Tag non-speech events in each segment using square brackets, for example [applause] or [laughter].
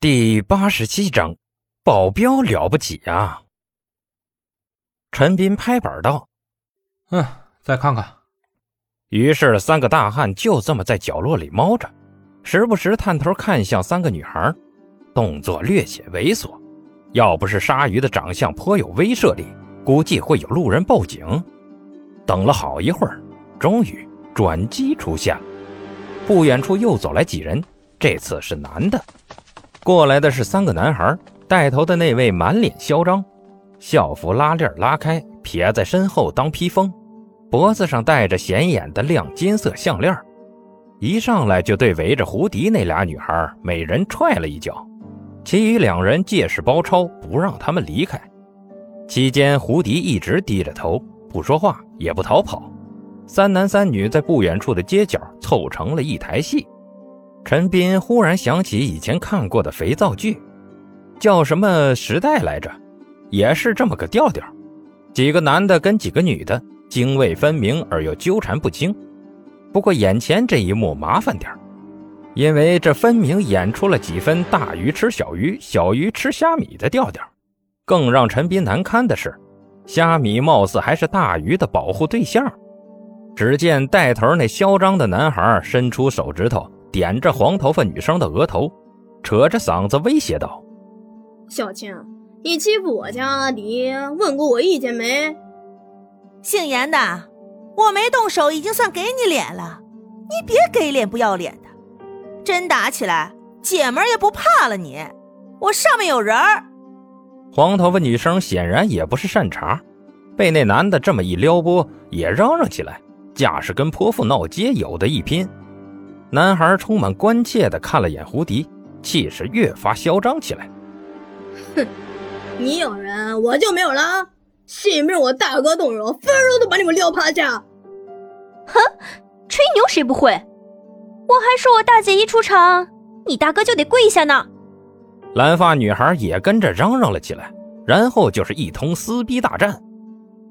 第八十七章，保镖了不起啊！陈斌拍板道：“嗯，再看看。”于是三个大汉就这么在角落里猫着，时不时探头看向三个女孩，动作略显猥琐。要不是鲨鱼的长相颇有威慑力，估计会有路人报警。等了好一会儿，终于转机出现了。不远处又走来几人，这次是男的。过来的是三个男孩，带头的那位满脸嚣张，校服拉链拉开撇在身后当披风，脖子上戴着显眼的亮金色项链，一上来就对围着胡迪那俩女孩每人踹了一脚，其余两人借势包抄，不让他们离开。期间，胡迪一直低着头不说话，也不逃跑。三男三女在不远处的街角凑成了一台戏。陈斌忽然想起以前看过的肥皂剧，叫什么时代来着？也是这么个调调，几个男的跟几个女的泾渭分明而又纠缠不清。不过眼前这一幕麻烦点因为这分明演出了几分大鱼吃小鱼、小鱼吃虾米的调调。更让陈斌难堪的是，虾米貌似还是大鱼的保护对象。只见带头那嚣张的男孩伸出手指头。点着黄头发女生的额头，扯着嗓子威胁道：“小青，你欺负我家阿迪，问过我意见没？姓严的，我没动手已经算给你脸了，你别给脸不要脸的。真打起来，姐们儿也不怕了你。我上面有人儿。”黄头发女生显然也不是善茬，被那男的这么一撩拨，也嚷嚷起来，架势跟泼妇闹街有的一拼。男孩充满关切地看了眼胡迪，气势越发嚣张起来。哼，你有人，我就没有了。信不信我大哥动手，分钟都把你们撂趴下？哼，吹牛谁不会？我还说我大姐一出场，你大哥就得跪下呢。蓝发女孩也跟着嚷嚷了起来，然后就是一通撕逼大战。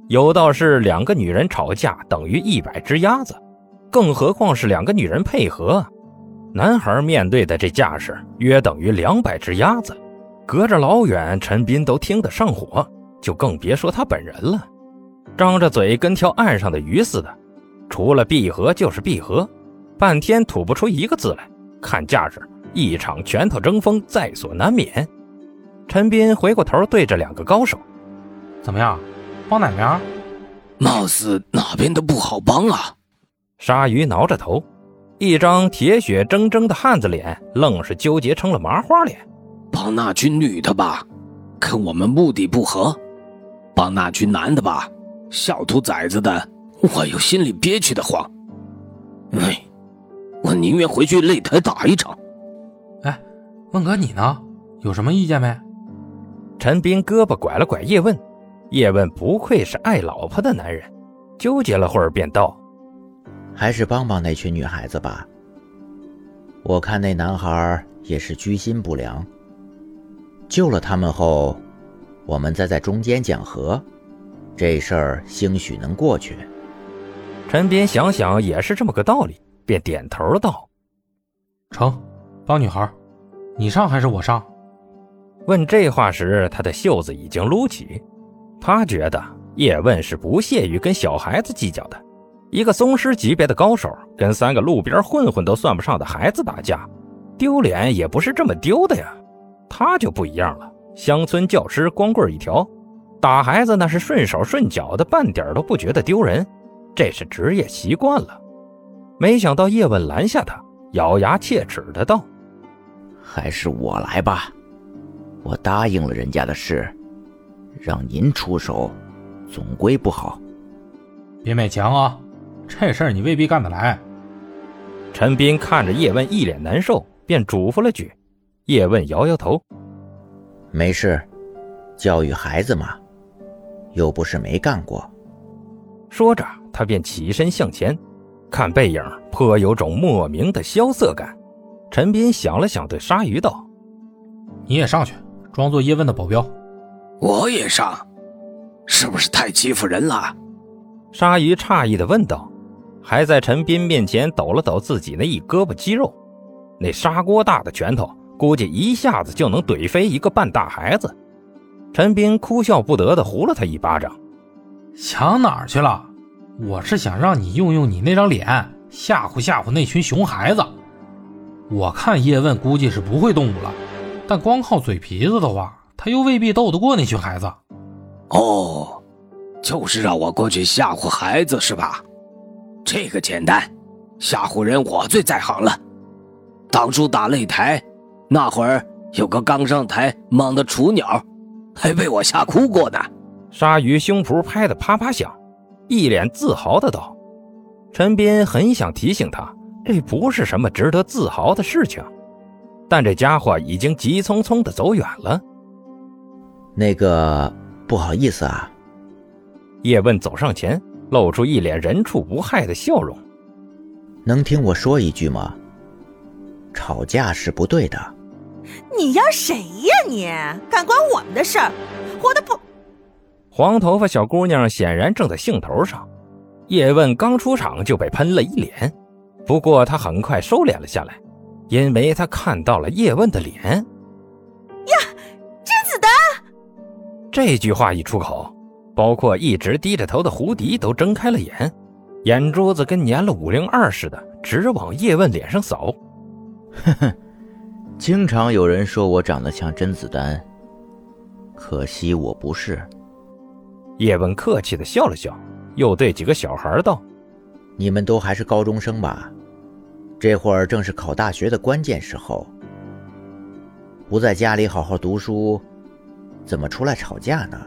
有道是两个女人吵架等于一百只鸭子。更何况是两个女人配合，男孩面对的这架势约等于两百只鸭子，隔着老远，陈斌都听得上火，就更别说他本人了。张着嘴跟条岸上的鱼似的，除了闭合就是闭合，半天吐不出一个字来。看架势，一场拳头争锋在所难免。陈斌回过头对着两个高手：“怎么样，帮哪边？貌似哪边都不好帮啊。”鲨鱼挠着头，一张铁血铮铮的汉子脸，愣是纠结成了麻花脸。帮那群女的吧，跟我们目的不合；帮那群男的吧，小兔崽子的，我又心里憋屈的慌。哎，我宁愿回去擂台打一场。哎，问哥你呢？有什么意见没？陈斌胳膊拐了拐叶问，叶问不愧是爱老婆的男人，纠结了会儿便道。还是帮帮那群女孩子吧。我看那男孩也是居心不良。救了他们后，我们再在中间讲和，这事儿兴许能过去。陈斌想想也是这么个道理，便点头道：“成，帮女孩，你上还是我上？”问这话时，他的袖子已经撸起。他觉得叶问是不屑于跟小孩子计较的。一个宗师级别的高手跟三个路边混混都算不上的孩子打架，丢脸也不是这么丢的呀。他就不一样了，乡村教师光棍一条，打孩子那是顺手顺脚的，半点都不觉得丢人，这是职业习惯了。没想到叶问拦下他，咬牙切齿的道：“还是我来吧，我答应了人家的事，让您出手，总归不好。别勉强啊。”这事儿你未必干得来。陈斌看着叶问一脸难受，便嘱咐了句：“叶问摇摇头，没事，教育孩子嘛，又不是没干过。”说着，他便起身向前，看背影颇有种莫名的萧瑟感。陈斌想了想，对鲨鱼道：“你也上去，装作叶问的保镖。”我也上，是不是太欺负人了？鲨鱼诧异的问道。还在陈斌面前抖了抖自己那一胳膊肌肉，那砂锅大的拳头估计一下子就能怼飞一个半大孩子。陈斌哭笑不得的呼了他一巴掌：“想哪儿去了？我是想让你用用你那张脸吓唬吓唬那群熊孩子。我看叶问估计是不会动武了，但光靠嘴皮子的话，他又未必斗得过那群孩子。”哦，就是让我过去吓唬孩子是吧？这个简单，吓唬人我最在行了。当初打擂台，那会儿有个刚上台莽的雏鸟，还被我吓哭过呢。鲨鱼胸脯拍得啪啪响，一脸自豪的道：“陈斌很想提醒他，这不是什么值得自豪的事情，但这家伙已经急匆匆的走远了。”那个。不好意思啊，叶问走上前，露出一脸人畜无害的笑容。能听我说一句吗？吵架是不对的。你压谁呀你？敢管我们的事儿？我的不……黄头发小姑娘显然正在兴头上。叶问刚出场就被喷了一脸，不过他很快收敛了下来，因为他看到了叶问的脸。呀！甄子丹这句话一出口，包括一直低着头的胡迪都睁开了眼，眼珠子跟粘了五零二似的，直往叶问脸上扫。哼哼，经常有人说我长得像甄子丹，可惜我不是。叶问客气的笑了笑，又对几个小孩道：“你们都还是高中生吧？这会儿正是考大学的关键时候，不在家里好好读书。”怎么出来吵架呢？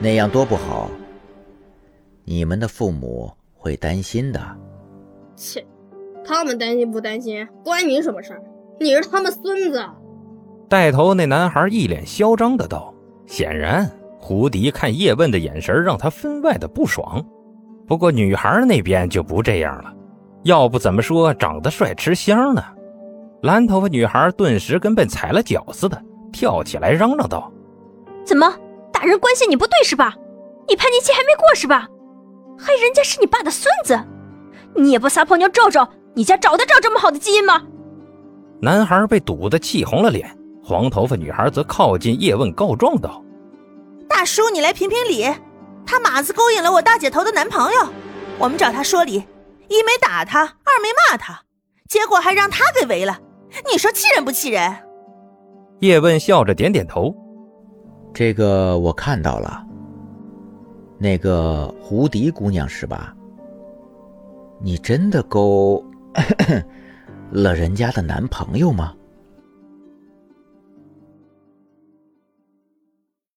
那样多不好。你们的父母会担心的。切，他们担心不担心，关你什么事儿？你是他们孙子。带头那男孩一脸嚣张的道。显然，胡迪看叶问的眼神让他分外的不爽。不过女孩那边就不这样了，要不怎么说长得帅吃香呢？蓝头发女孩顿时跟被踩了脚似的。跳起来嚷嚷道：“怎么，大人关系你不对是吧？你叛逆期还没过是吧？还人家是你爸的孙子，你也不撒泡尿照照，你家找得着这么好的基因吗？”男孩被堵得气红了脸，黄头发女孩则靠近叶问告状道：“大叔，你来评评理，他马子勾引了我大姐头的男朋友，我们找他说理，一没打他，二没骂他，结果还让他给围了，你说气人不气人？”叶问笑着点点头，这个我看到了。那个胡迪姑娘是吧？你真的勾 [coughs] 了人家的男朋友吗？